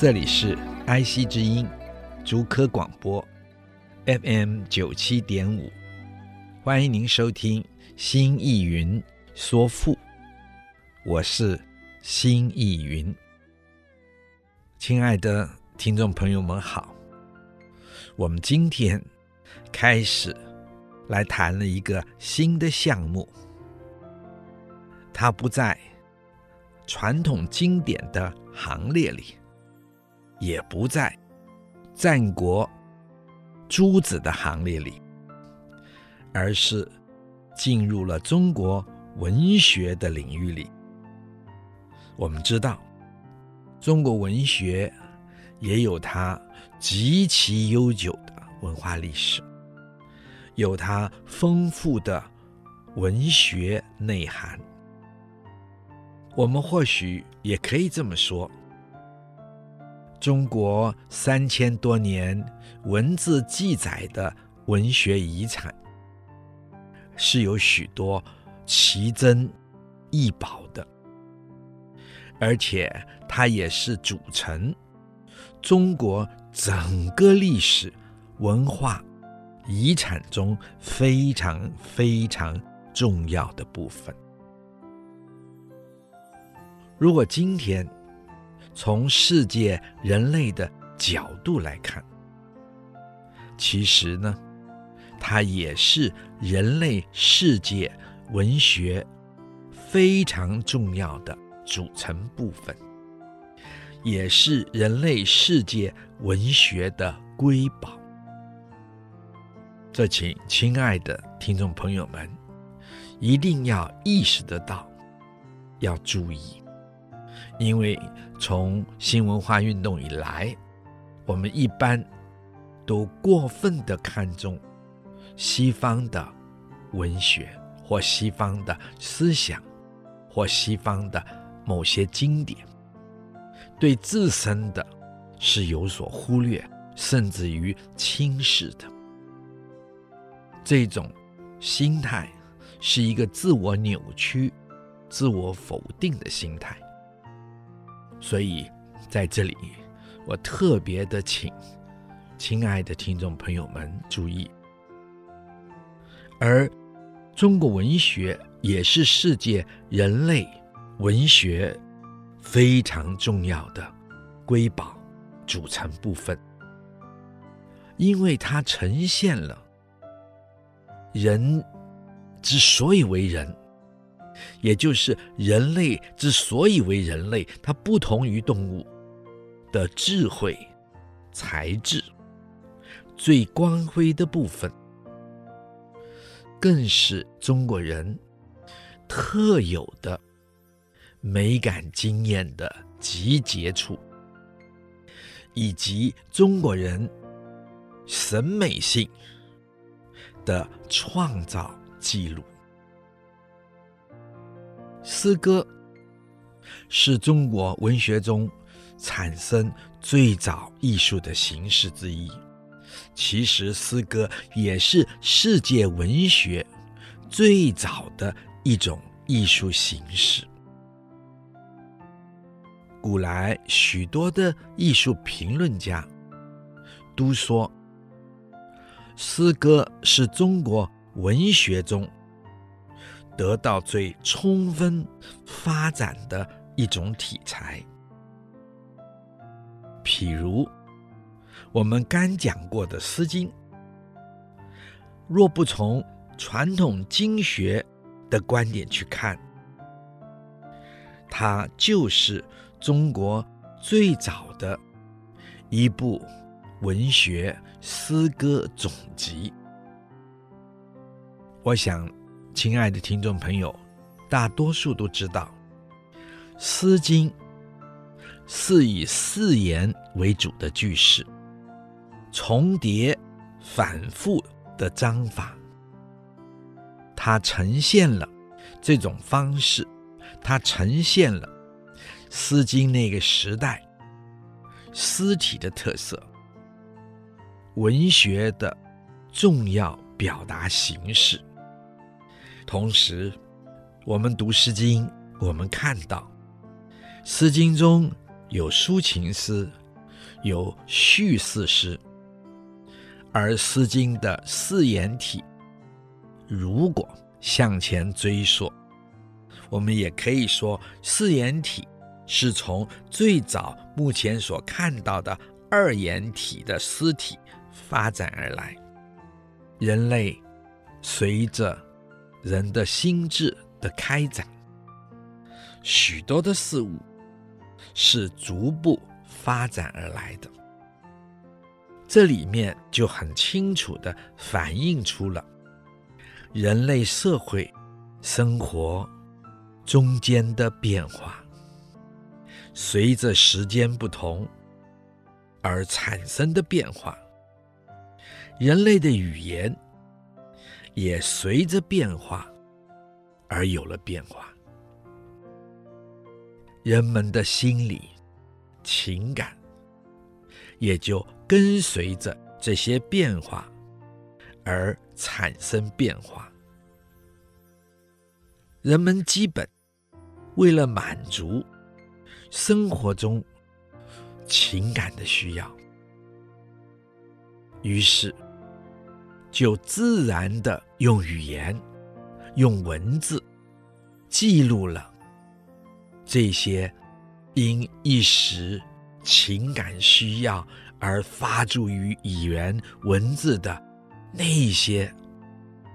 这里是 IC 之音，竹科广播，FM 九七点五，欢迎您收听《新艺云说赋》，我是新艺云。亲爱的听众朋友们好，我们今天开始来谈了一个新的项目，它不在传统经典的行列里。也不在战国诸子的行列里，而是进入了中国文学的领域里。我们知道，中国文学也有它极其悠久的文化历史，有它丰富的文学内涵。我们或许也可以这么说。中国三千多年文字记载的文学遗产，是有许多奇珍异宝的，而且它也是组成中国整个历史文化遗产中非常非常重要的部分。如果今天，从世界人类的角度来看，其实呢，它也是人类世界文学非常重要的组成部分，也是人类世界文学的瑰宝。这请亲爱的听众朋友们一定要意识得到，要注意。因为从新文化运动以来，我们一般都过分的看重西方的文学或西方的思想或西方的某些经典，对自身的是有所忽略，甚至于轻视的。这种心态是一个自我扭曲、自我否定的心态。所以，在这里，我特别的请亲爱的听众朋友们注意，而中国文学也是世界人类文学非常重要的瑰宝组成部分，因为它呈现了人之所以为人。也就是人类之所以为人类，它不同于动物的智慧、才智最光辉的部分，更是中国人特有的美感经验的集结处，以及中国人审美性的创造记录。诗歌是中国文学中产生最早艺术的形式之一。其实，诗歌也是世界文学最早的一种艺术形式。古来许多的艺术评论家都说，诗歌是中国文学中。得到最充分发展的一种体裁，譬如我们刚讲过的《诗经》，若不从传统经学的观点去看，它就是中国最早的一部文学诗歌总集。我想。亲爱的听众朋友，大多数都知道，《诗经》是以四言为主的句式，重叠、反复的章法，它呈现了这种方式，它呈现了《诗经》那个时代诗体的特色，文学的重要表达形式。同时，我们读《诗经》，我们看到《诗经》中有抒情诗，有叙事诗，而《诗经》的四言体，如果向前追溯，我们也可以说，四言体是从最早目前所看到的二言体的诗体发展而来。人类随着人的心智的开展，许多的事物是逐步发展而来的。这里面就很清楚地反映出了人类社会生活中间的变化，随着时间不同而产生的变化，人类的语言。也随着变化而有了变化，人们的心理、情感也就跟随着这些变化而产生变化。人们基本为了满足生活中情感的需要，于是。就自然的用语言、用文字记录了这些因一时情感需要而发诸于语言文字的那些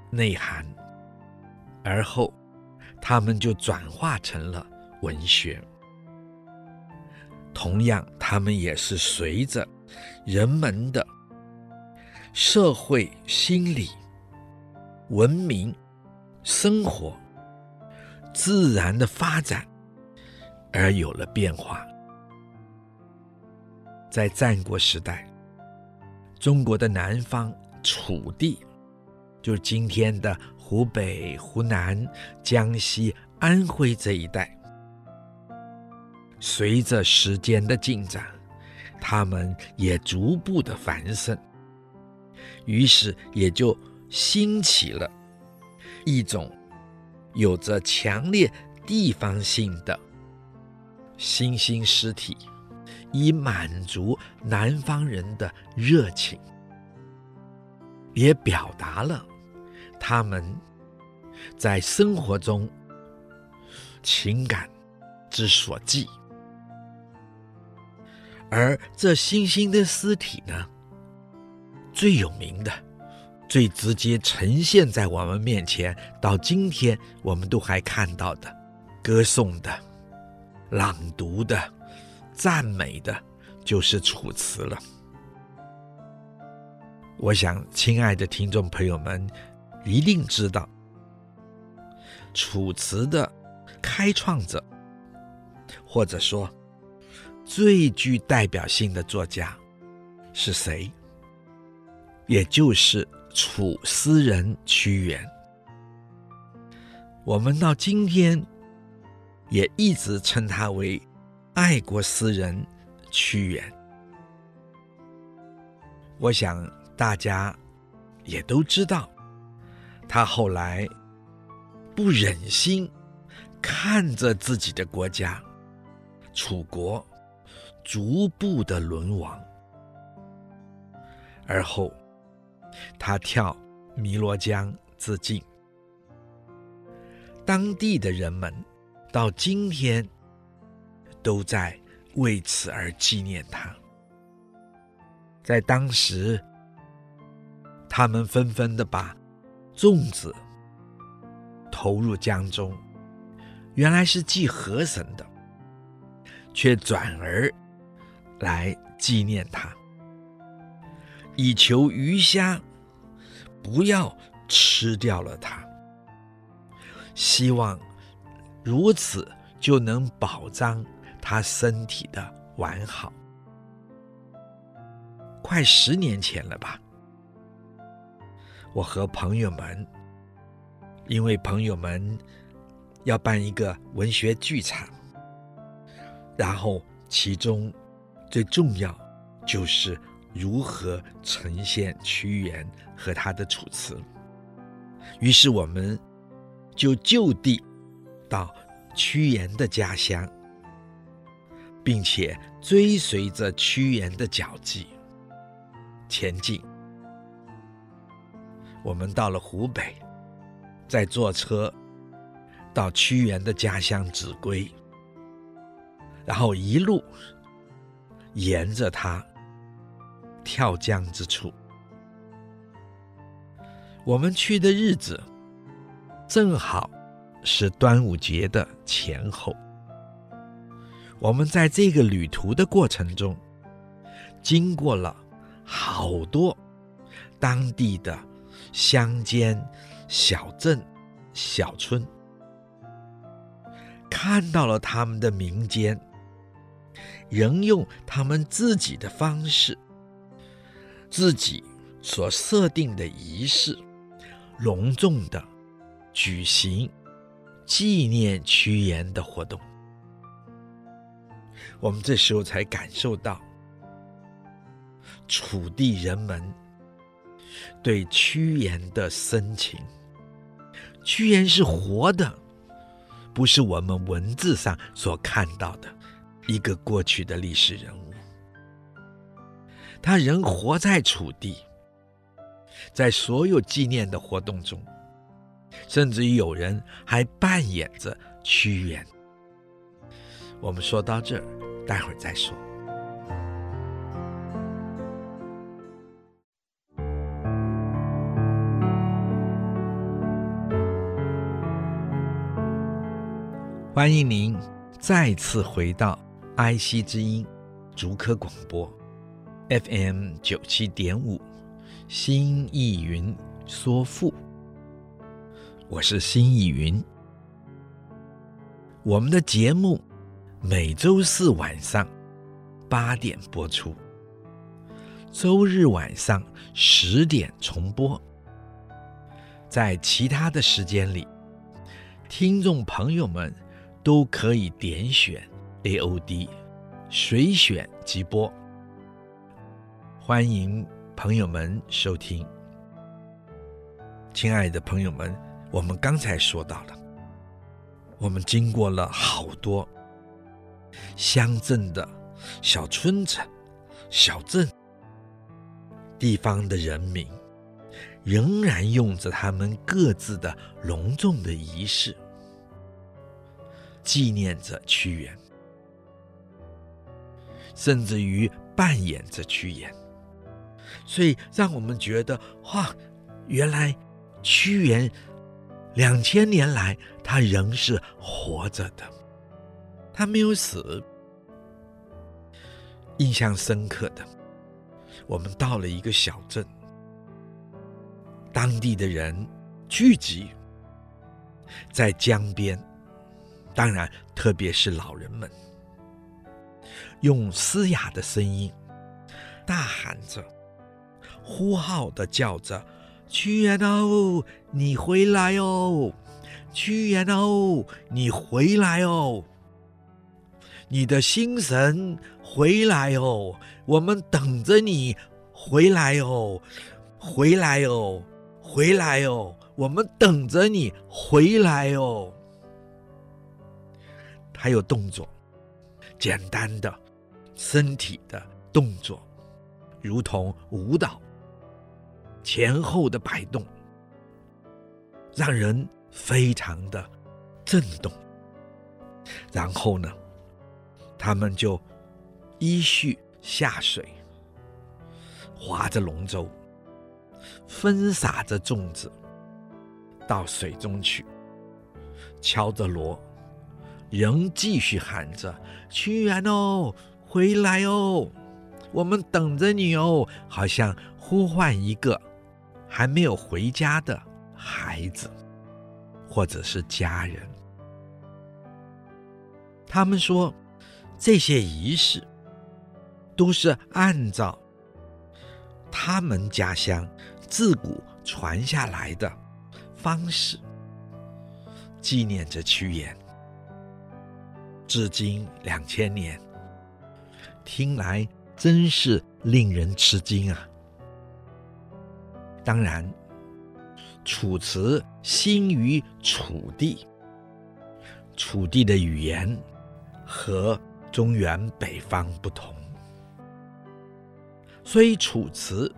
内涵，而后他们就转化成了文学。同样，他们也是随着人们的。社会、心理、文明、生活、自然的发展，而有了变化。在战国时代，中国的南方楚地，就是今天的湖北、湖南、江西、安徽这一带，随着时间的进展，他们也逐步的繁盛。于是也就兴起了一种有着强烈地方性的新兴诗体，以满足南方人的热情，也表达了他们在生活中情感之所寄。而这新兴的诗体呢，最有名的、最直接呈现在我们面前，到今天我们都还看到的，歌颂的、朗读的、赞美的，就是《楚辞》了。我想，亲爱的听众朋友们一定知道，《楚辞》的开创者，或者说最具代表性的作家是谁？也就是楚诗人屈原，我们到今天也一直称他为爱国诗人屈原。我想大家也都知道，他后来不忍心看着自己的国家楚国逐步的沦亡，而后。他跳汨罗江自尽，当地的人们到今天都在为此而纪念他。在当时，他们纷纷的把粽子投入江中，原来是祭河神的，却转而来纪念他。以求鱼虾不要吃掉了它，希望如此就能保障他身体的完好。快十年前了吧，我和朋友们，因为朋友们要办一个文学剧场，然后其中最重要就是如何呈现屈原和他的楚辞。于是我们就就地到屈原的家乡，并且追随着屈原的脚迹前进。我们到了湖北，再坐车到屈原的家乡秭归，然后一路沿着他跳江之处。我们去的日子正好是端午节的前后。我们在这个旅途的过程中，经过了好多当地的乡间小镇、小村，看到了他们的民间仍用他们自己的方式，自己所设定的仪式。隆重的举行纪念屈原的活动，我们这时候才感受到楚地人们对屈原的深情。屈原是活的，不是我们文字上所看到的一个过去的历史人物，他仍活在楚地。在所有纪念的活动中，甚至于有人还扮演着屈原。我们说到这儿，待会儿再说。欢迎您再次回到爱惜之音竹科广播 FM 九七点五。新意云说赋，我是新意云。我们的节目每周四晚上八点播出，周日晚上十点重播。在其他的时间里，听众朋友们都可以点选 AOD 随选即播。欢迎。朋友们，收听，亲爱的朋友们，我们刚才说到了，我们经过了好多乡镇的小村子、小镇地方的人民，仍然用着他们各自的隆重的仪式，纪念着屈原，甚至于扮演着屈原。所以，让我们觉得哇，原来屈原两千年来他仍是活着的，他没有死。印象深刻的，我们到了一个小镇，当地的人聚集在江边，当然，特别是老人们，用嘶哑的声音大喊着。呼号的叫着：“屈原哦，你回来哦！屈原哦，你回来哦！你的心神回来哦！我们等着你回来哦，回来哦，回来哦！我们等着你回来哦。”还有动作，简单的身体的动作，如同舞蹈。前后的摆动，让人非常的震动。然后呢，他们就依序下水，划着龙舟，分撒着粽子到水中去，敲着锣，仍继续喊着：“屈原哦，回来哦，我们等着你哦！”好像呼唤一个。还没有回家的孩子，或者是家人，他们说，这些仪式都是按照他们家乡自古传下来的方式纪念着屈原。至今两千年，听来真是令人吃惊啊！当然，楚辞兴于楚地，楚地的语言和中原北方不同，所以楚辞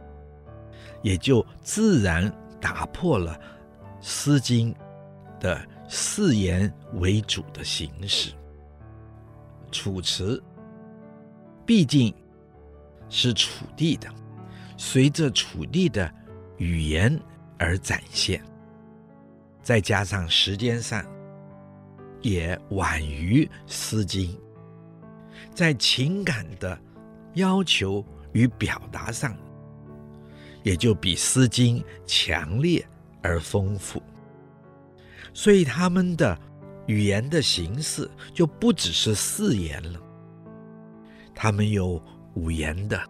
也就自然打破了《诗经》的四言为主的形式。楚辞毕竟是楚地的，随着楚地的语言而展现，再加上时间上也晚于《诗经》，在情感的要求与表达上，也就比《诗经》强烈而丰富，所以他们的。语言的形式就不只是四言了，他们有五言的，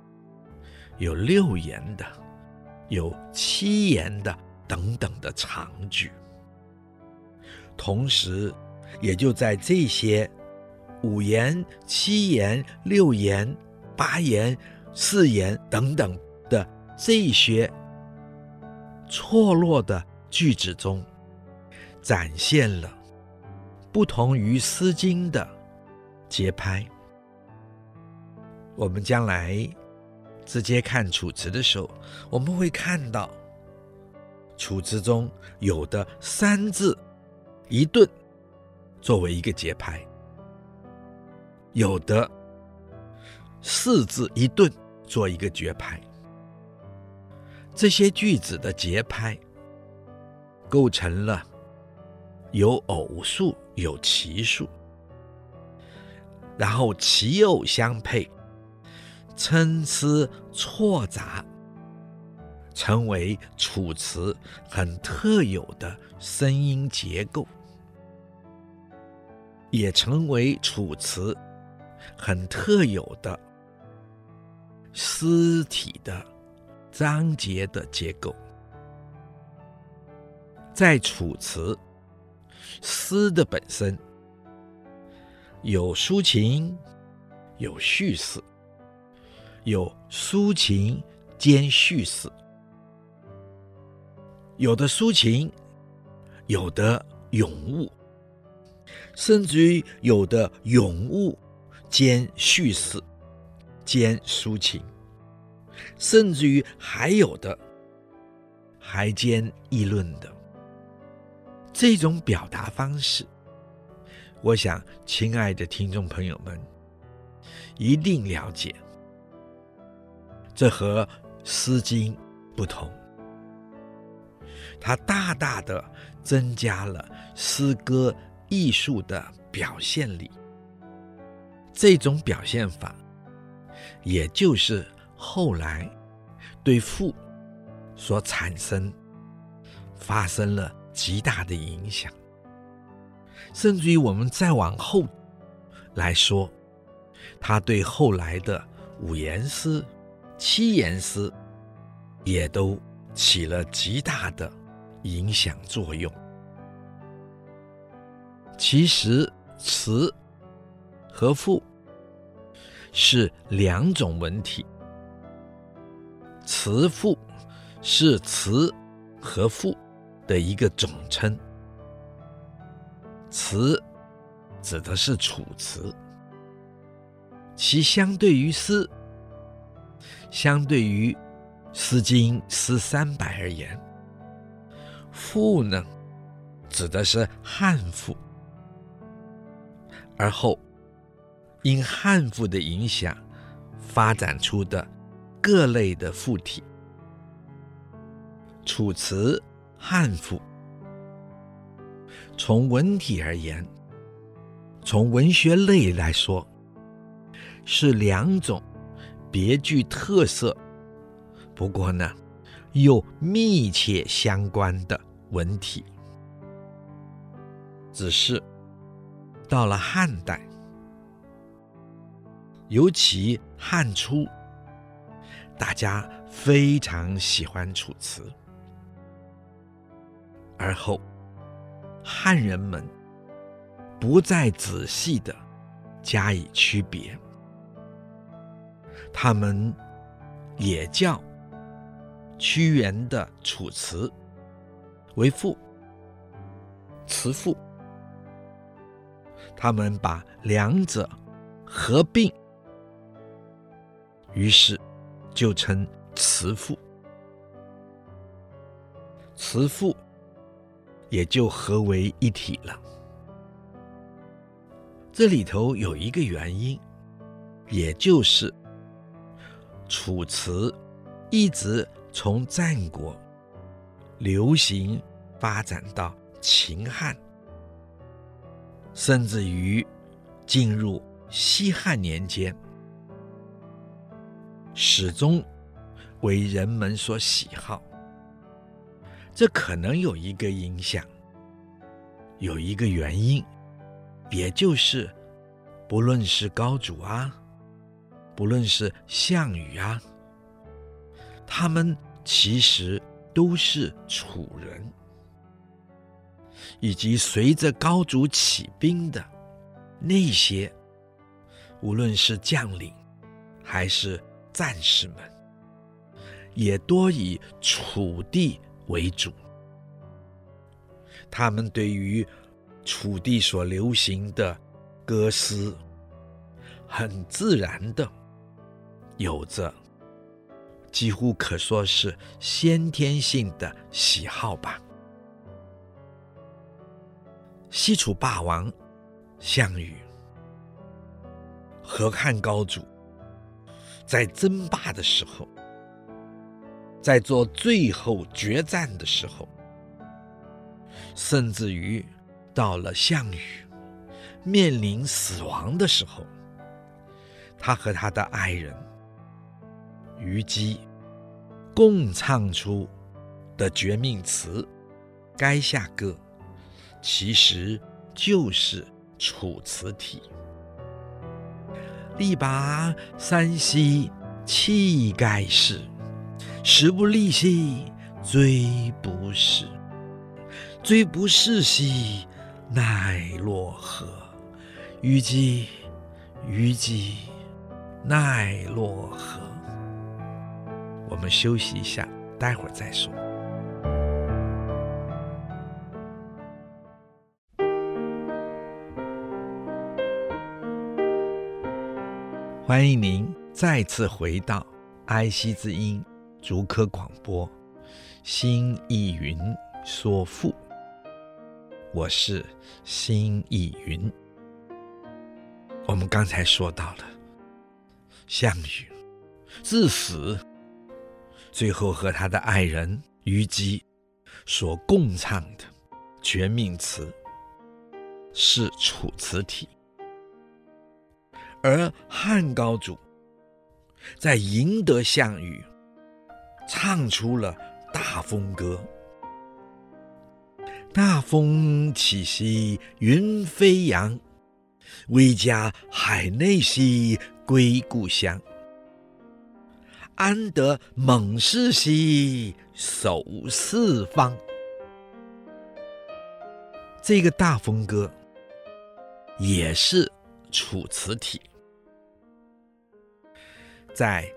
有六言的，有七言的等等的长句。同时，也就在这些五言、七言、六言、八言、四言等等的这些错落的句子中，展现了。不同于《诗经》的节拍，我们将来直接看《楚辞》的时候，我们会看到《楚辞》中有的三字一顿作为一个节拍，有的四字一顿做一个节拍。这些句子的节拍构成了。有偶数，有奇数，然后奇偶相配，参差错杂，成为楚辞很特有的声音结构，也成为楚辞很特有的诗体的章节的结构，在楚辞。诗的本身有抒情，有叙事，有抒情兼叙事，有的抒情，有的咏物，甚至于有的咏物兼叙事兼抒情，甚至于还有的还兼议论的。这种表达方式，我想，亲爱的听众朋友们一定了解。这和《诗经》不同，它大大的增加了诗歌艺术的表现力。这种表现法，也就是后来对赋所产生发生了。极大的影响，甚至于我们再往后来说，他对后来的五言诗、七言诗也都起了极大的影响作用。其实词和赋是两种文体，词赋是词和赋的一个总称，词指的是楚辞，其相对于诗，相对于《诗经》诗三百而言，赋呢，指的是汉赋，而后因汉赋的影响发展出的各类的赋体，楚辞。汉赋从文体而言，从文学类来说，是两种别具特色，不过呢，又密切相关的文体。只是到了汉代，尤其汉初，大家非常喜欢楚辞。而后，汉人们不再仔细的加以区别，他们也叫屈原的《楚辞》为赋，辞赋。他们把两者合并，于是就称辞赋。辞赋也就合为一体了。这里头有一个原因，也就是楚辞一直从战国流行发展到秦汉。甚至于进入西汉年间，始终为人们所喜好。这可能有一个影响，有一个原因，也就是不论是高祖啊，不论是项羽啊，他们其实都是楚人。以及随着高祖起兵的那些，无论是将领还是战士们，也多以楚地为主。他们对于楚地所流行的歌诗，很自然的有着几乎可说是先天性的喜好吧。西楚霸王项羽。和汉高祖。在争霸的时候，在做最后决战的时候，甚至于到了项羽面临死亡的时候，他和他的爱人虞姬共唱出的绝命词《垓下歌》。其实就是《楚辞体》，力拔山兮气盖世，时不利兮骓不逝，骓不逝兮奈若何？虞姬，虞姬，奈若何？我们休息一下，待会儿再说。欢迎您再次回到爱惜之音竹科广播，新意云说赋，我是新意云。我们刚才说到了项羽至死，最后和他的爱人虞姬所共唱的绝命词是《楚辞体》。而汉高祖在赢得项羽，唱出了大风歌：“大风起兮云飞扬，威加海内兮归故乡。安得猛士兮守四方。”这个大风歌也是《楚辞体》。在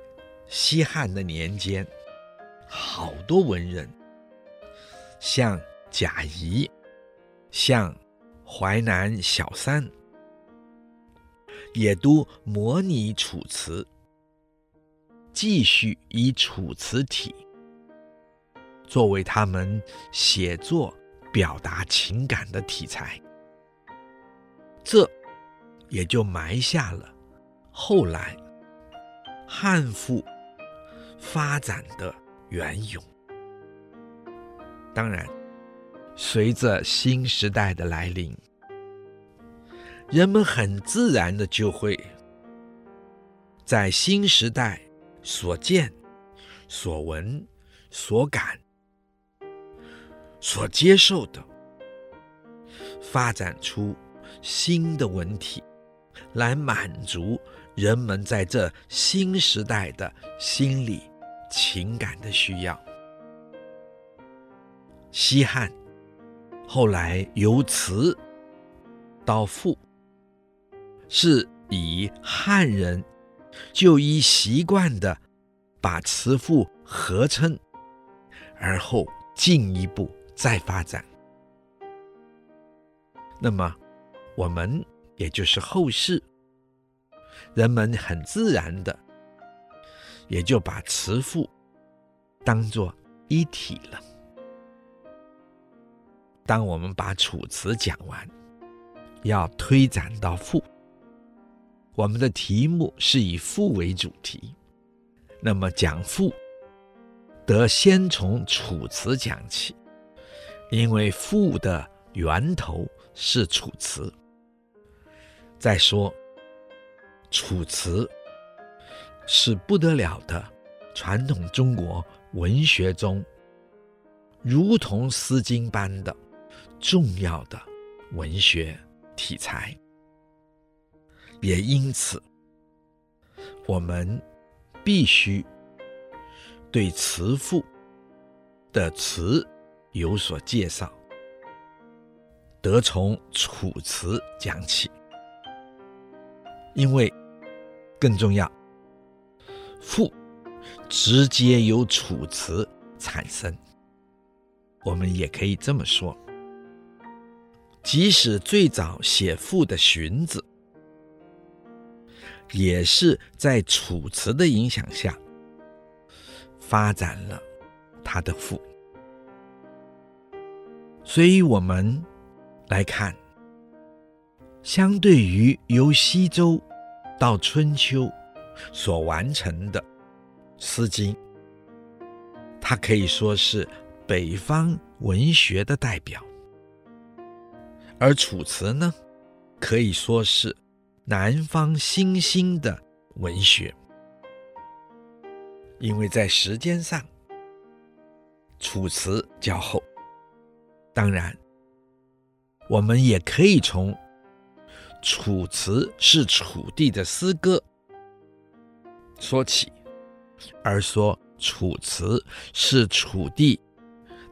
西汉的年间，好多文人，像贾谊，像淮南小三，也都模拟楚辞，继续以楚辞体作为他们写作表达情感的题材，这也就埋下了后来。汉赋发展的缘由，当然，随着新时代的来临，人们很自然的就会在新时代所见、所闻、所感、所接受的，发展出新的文体来满足人们在这新时代的心理情感的需要。西汉后来由词到赋，是以汉人就依习惯的把词赋合称，而后进一步再发展。那么，我们也就是后世人们很自然的，也就把词赋当作一体了。当我们把《楚辞》讲完，要推展到赋，我们的题目是以赋为主题，那么讲赋得先从《楚辞》讲起，因为赋的源头是《楚辞》。再说，《楚辞》是不得了的传统中国文学中，如同《诗经》般的。重要的文学题材，也因此，我们必须对词赋的词有所介绍，得从《楚辞》讲起，因为更重要，赋直接由《楚辞》产生，我们也可以这么说。即使最早写赋的荀子，也是在《楚辞》的影响下发展了他的赋。所以，我们来看，相对于由西周到春秋所完成的《诗经》，它可以说是北方文学的代表。而《楚辞》呢，可以说是南方新兴的文学，因为在时间上，《楚辞》较后。当然，我们也可以从《楚辞》是楚地的诗歌说起，而说《楚辞》是楚地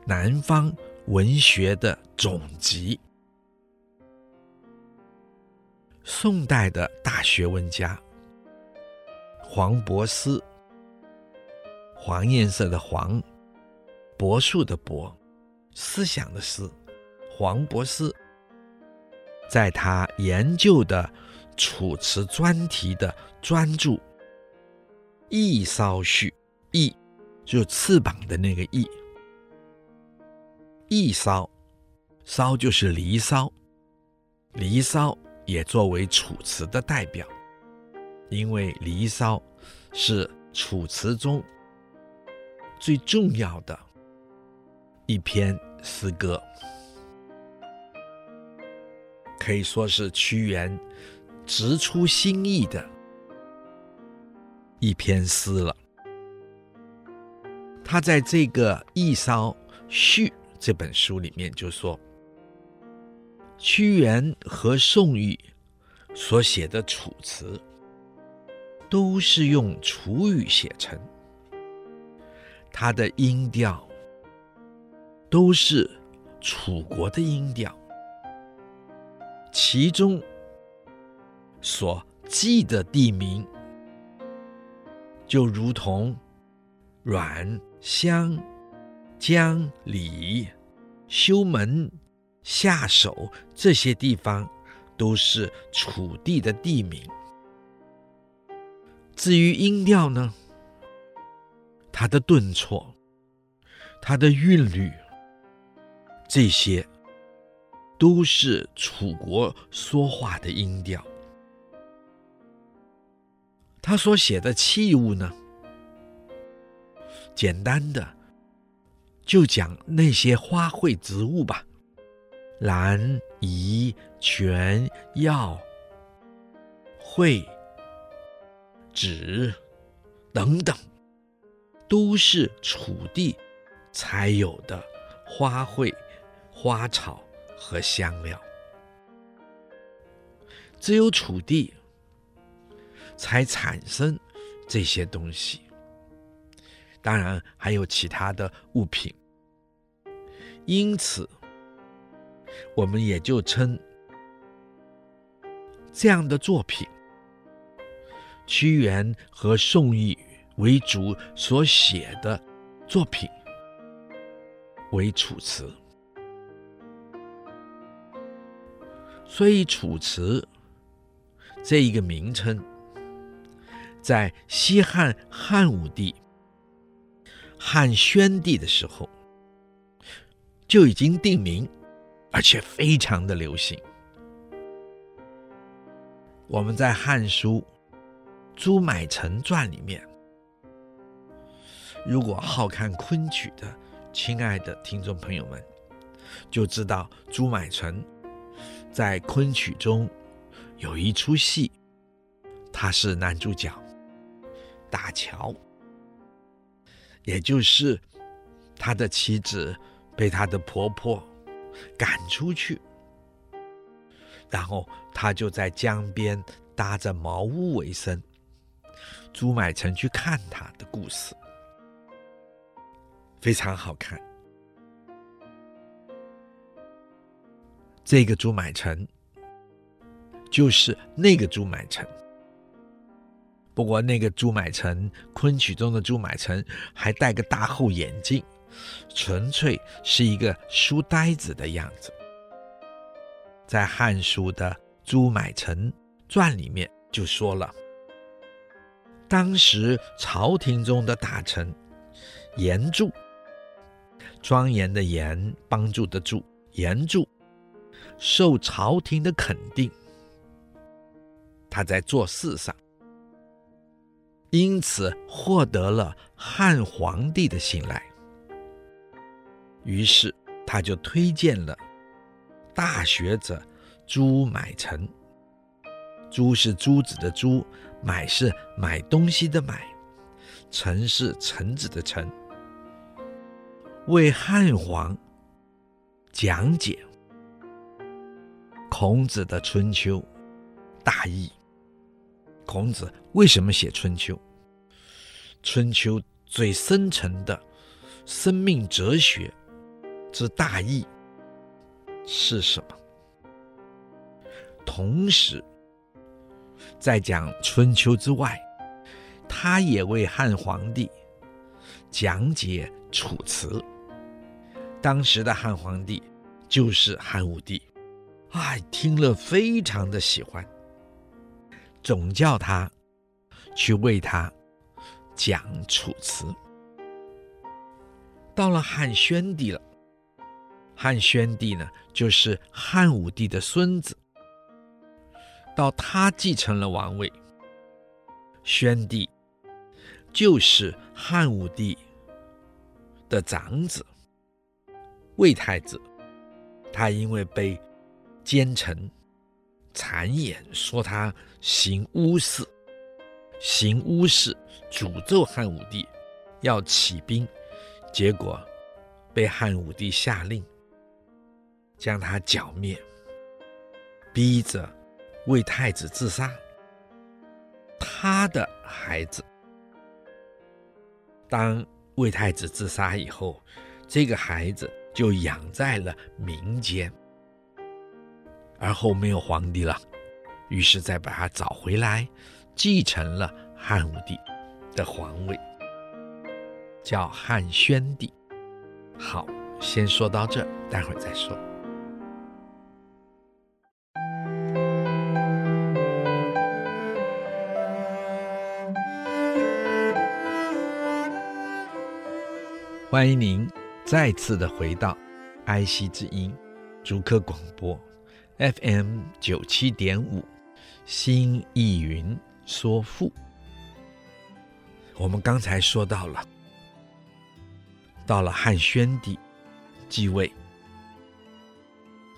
南方文学的总集。宋代的大学问家。黄伯思，黄颜色的黄，柏树的柏，思想的思，黄伯思，在他研究的《楚辞》专题的专著《翼骚序》，翼就翅膀的那个翼，翼骚，骚就是离骚，离骚。也作为《楚辞》的代表，因为《离骚》是《楚辞》中最重要的一篇诗歌，可以说是屈原直出心意的一篇诗了。他在这个《翼骚序》这本书里面就说。屈原和宋玉所写的《楚辞》，都是用楚语写成，它的音调都是楚国的音调，其中所记的地名，就如同阮、襄、姜、李、修门。下手这些地方都是楚地的地名。至于音调呢，它的顿挫、它的韵律，这些都是楚国说话的音调。他所写的器物呢，简单的就讲那些花卉植物吧。兰、夷、泉、药、蕙、枳等等，都是楚地才有的花卉、花草和香料。只有楚地才产生这些东西。当然还有其他的物品，因此我们也就称这样的作品，屈原和宋玉为主所写的作品为《楚辞》。所以，《楚辞》这一个名称，在西汉汉武帝、汉宣帝的时候就已经定名，而且非常的流行。我们在《汉书·朱买臣传》里面，如果好看昆曲的亲爱的听众朋友们，就知道朱买臣。在昆曲中有一出戏，他是男主角，打樵，也就是他的妻子被他的婆婆赶出去，然后他就在江边搭着茅屋为生。朱买臣去看他的故事，非常好看。这个朱买臣就是那个朱买臣，不过那个朱买臣，昆曲中的朱买臣还戴个大厚眼镜，纯粹是一个书呆子的样子。在《汉书》的《朱买臣传》里面就说了，当时朝廷中的大臣严助，庄严的严，帮助的助，严助。受朝廷的肯定，他在做事上，因此获得了汉皇帝的信赖。于是他就推荐了大学者朱买臣。朱是朱子的朱，买是买东西的买，臣是臣子的臣，为汉皇讲解。孔子的《春秋》大意。孔子为什么写《春秋》？《春秋》最深沉的生命哲学之大义是什么？同时，在讲《春秋》之外，他也为汉皇帝讲解《楚辞》。当时的汉皇帝就是汉武帝。哎，听了非常的喜欢，总叫他去为他讲《楚辞》。到了汉宣帝了，汉宣帝呢，就是汉武帝的孙子。到他继承了王位，宣帝就是汉武帝的长子，魏太子。他因为被奸臣谗言说他行巫事，行巫事诅咒汉武帝要起兵，结果被汉武帝下令将他剿灭，逼着魏太子自杀。他的孩子当魏太子自杀以后，这个孩子就养在了民间。而后没有皇帝了，于是再把他找回来，继承了汉武帝的皇位，叫汉宣帝。好，先说到这，待会儿再说。欢迎您再次的回到爱惜之音竹客广播。FM 九七点五，新艺云说赋。我们刚才说到了，到了汉宣帝继位，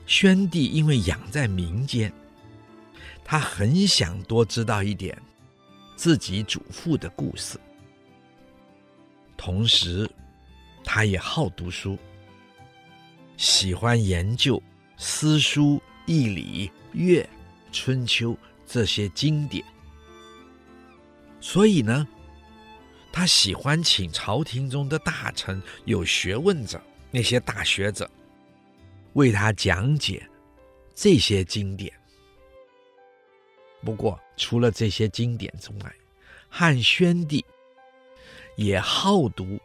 宣帝因为养在民间，他很想多知道一点自己祖父的故事，同时他也好读书，喜欢研究诗书。易礼、乐、春秋这些经典，所以呢，他喜欢请朝廷中的大臣、有学问者、那些大学者为他讲解这些经典。不过，除了这些经典之外，汉宣帝也好读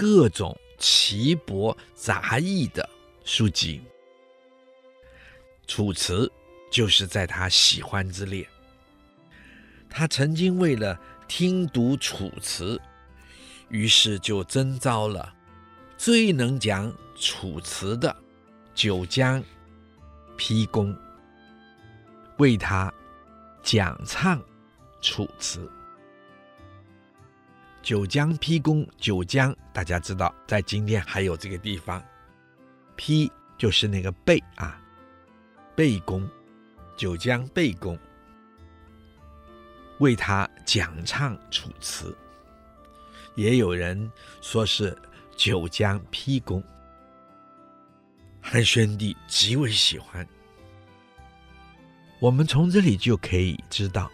各种奇博杂异的书籍，《楚辞》就是在他喜欢之列。他曾经为了听读《楚辞》，于是就征召了最能讲《楚辞》的九江批公，为他讲唱《楚辞》。九江批公，九江大家知道，在今天还有这个地方。批就是那个贝啊，贝公，九江贝公。为他讲唱《楚辞》，也有人说是九江批公。汉宣帝极为喜欢。我们从这里就可以知道，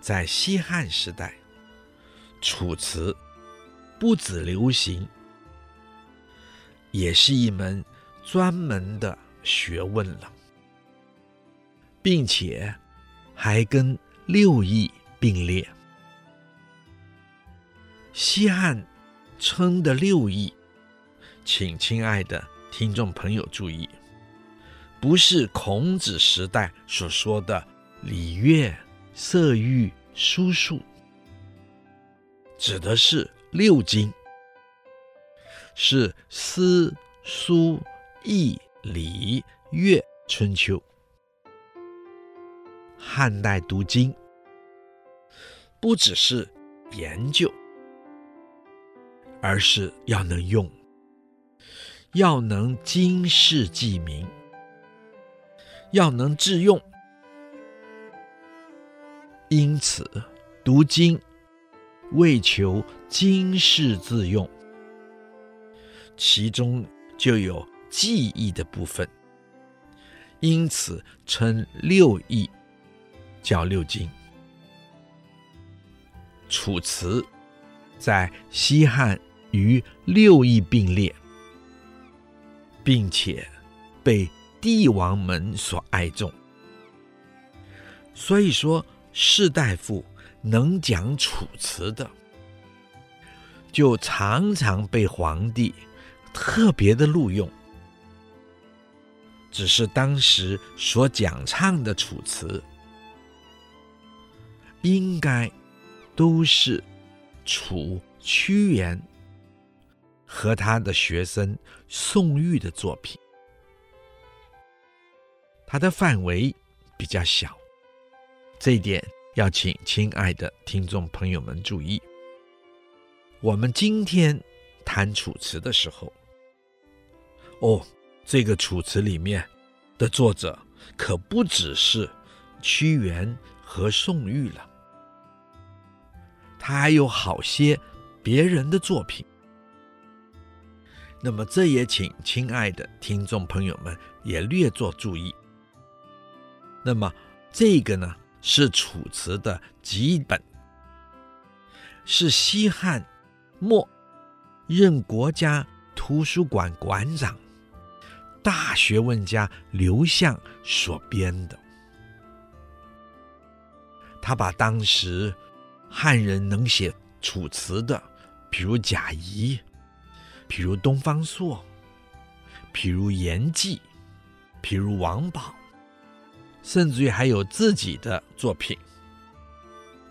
在西汉时代，《楚辞》不止流行，也是一门专门的学问了，并且还跟六艺并列，西汉称的六艺，请亲爱的听众朋友注意，不是孔子时代所说的礼乐、射御、书数，指的是六经，是诗、书、易、礼、乐、春秋。汉代读经，不只是研究，而是要能用，要能经世济民，要能致用。因此，读经为求经世致用，其中就有记忆的部分，因此称六艺。叫六经，《楚辞》在西汉与六艺并列，并且被帝王们所爱重。所以说，士大夫能讲《楚辞》的，就常常被皇帝特别的录用。只是当时所讲唱的《楚辞》。应该都是楚屈原和他的学生宋玉的作品，他的范围比较小，这一点要请亲爱的听众朋友们注意。我们今天谈楚辞的时候，哦，这个楚辞里面的作者可不只是屈原和宋玉了。他还有好些别人的作品，那么这也请亲爱的听众朋友们也略作注意。那么这个呢，是《楚辞》的几本，是西汉末任国家图书馆馆长、大学问家刘向所编的，他把当时。汉人能写楚辞的，比如贾谊，比如东方朔，比如严季，比如王宝，甚至于还有自己的作品，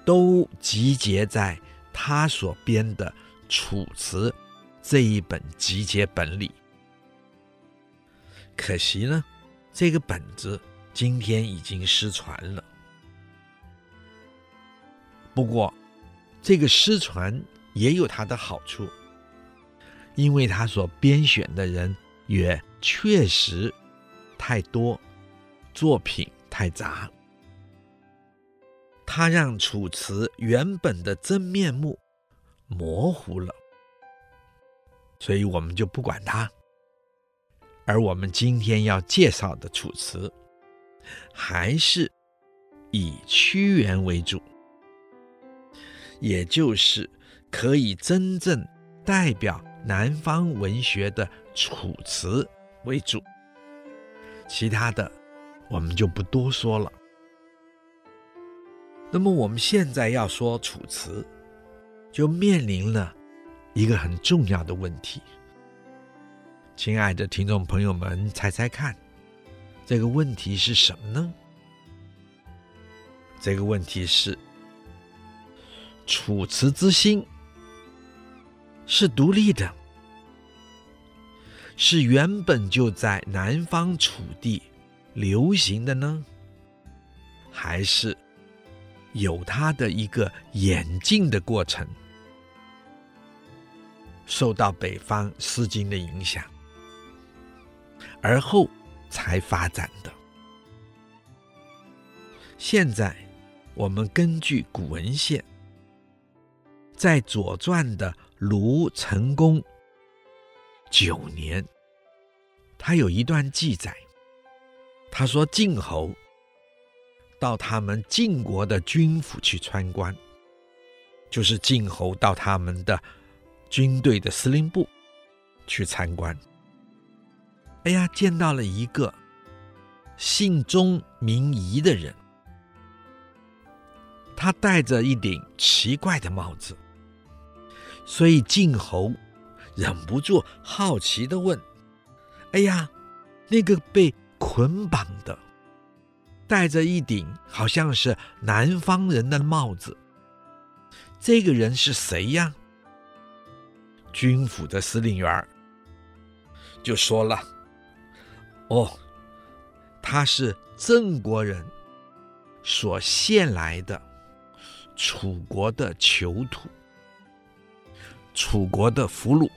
都集结在他所编的《楚辞》这一本集结本里。可惜呢，这个本子今天已经失传了。不过，这个失传也有它的好处，因为他所编选的人也确实太多，作品太杂，他让《楚辞》原本的真面目模糊了，所以我们就不管它。而我们今天要介绍的《楚辞》，还是以屈原为主。也就是可以真正代表南方文学的《楚辞》为主，其他的我们就不多说了。那么我们现在要说《楚辞》，就面临了一个很重要的问题。亲爱的听众朋友们，猜猜看，这个问题是什么呢？这个问题是：楚辞之心是独立的，是原本就在南方楚地流行的呢，还是有它的一个演进的过程，受到北方《诗经》的影响，而后才发展的？现在。我们根据古文献，在《左传》的卢成公九年，他有一段记载。他说晋侯到他们晋国的军府去参观，就是晋侯到他们的军队的司令部去参观。哎呀，见到了一个姓钟名仪的人。他戴着一顶奇怪的帽子，所以晋侯忍不住好奇的问：“哎呀，那个被捆绑的，戴着一顶好像是南方人的帽子，这个人是谁呀？”军府的司令员就说了：“哦，他是郑国人所献来的。”楚国的囚徒，楚国的俘虏。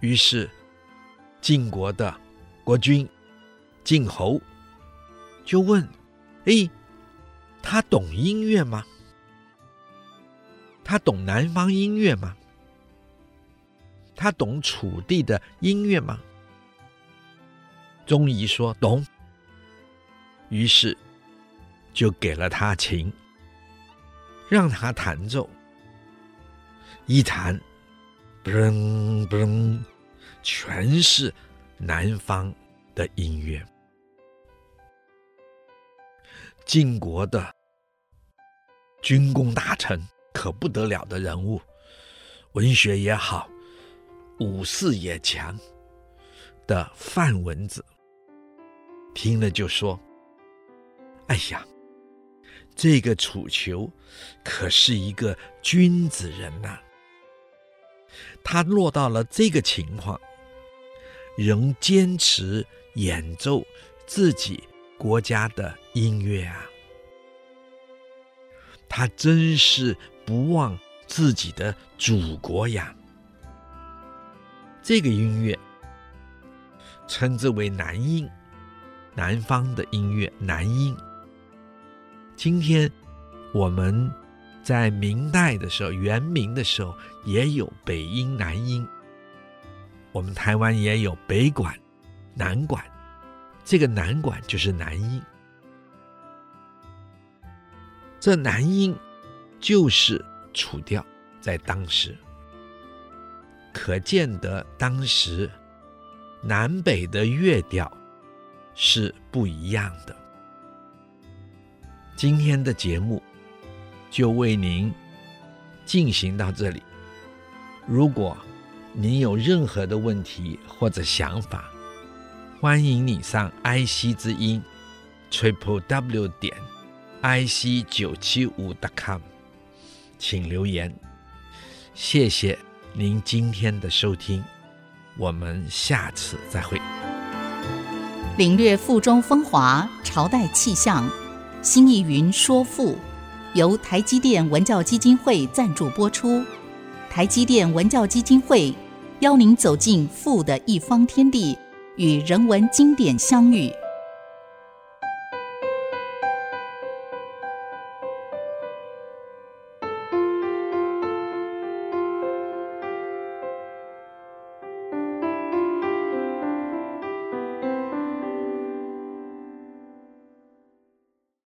于是，晋国的国君晋侯就问：“哎，他懂音乐吗？他懂南方音乐吗？他懂楚地的音乐吗？”钟仪说：“懂。”于是就给了他琴。让他弹奏，一弹，嘣嘣，全是南方的音乐。晋国的军功大臣，可不得了的人物，文学也好，武士也强的范文子，听了就说：“哎呀！”这个楚囚可是一个君子人呐、他落到了这个情况，仍坚持演奏自己国家的音乐啊，他真是不忘自己的祖国呀。这个音乐称之为南音，南方的音乐，南音。今天我们在明代的时候，元明的时候也有北音、南音。我们台湾也有北管、南管，这个南管就是南音。这南音就是楚调，在当时，可见得当时南北的乐调是不一样的。今天的节目就为您进行到这里。如果您有任何的问题或者想法，欢迎你上 IC 之音 triple w 点 ic 九七五 .com，请留言。谢谢您今天的收听，我们下次再会。领略赋中风华，朝代气象。新义云说富，由台积电文教基金会赞助播出。台积电文教基金会邀您走进富的一方天地，与人文经典相遇。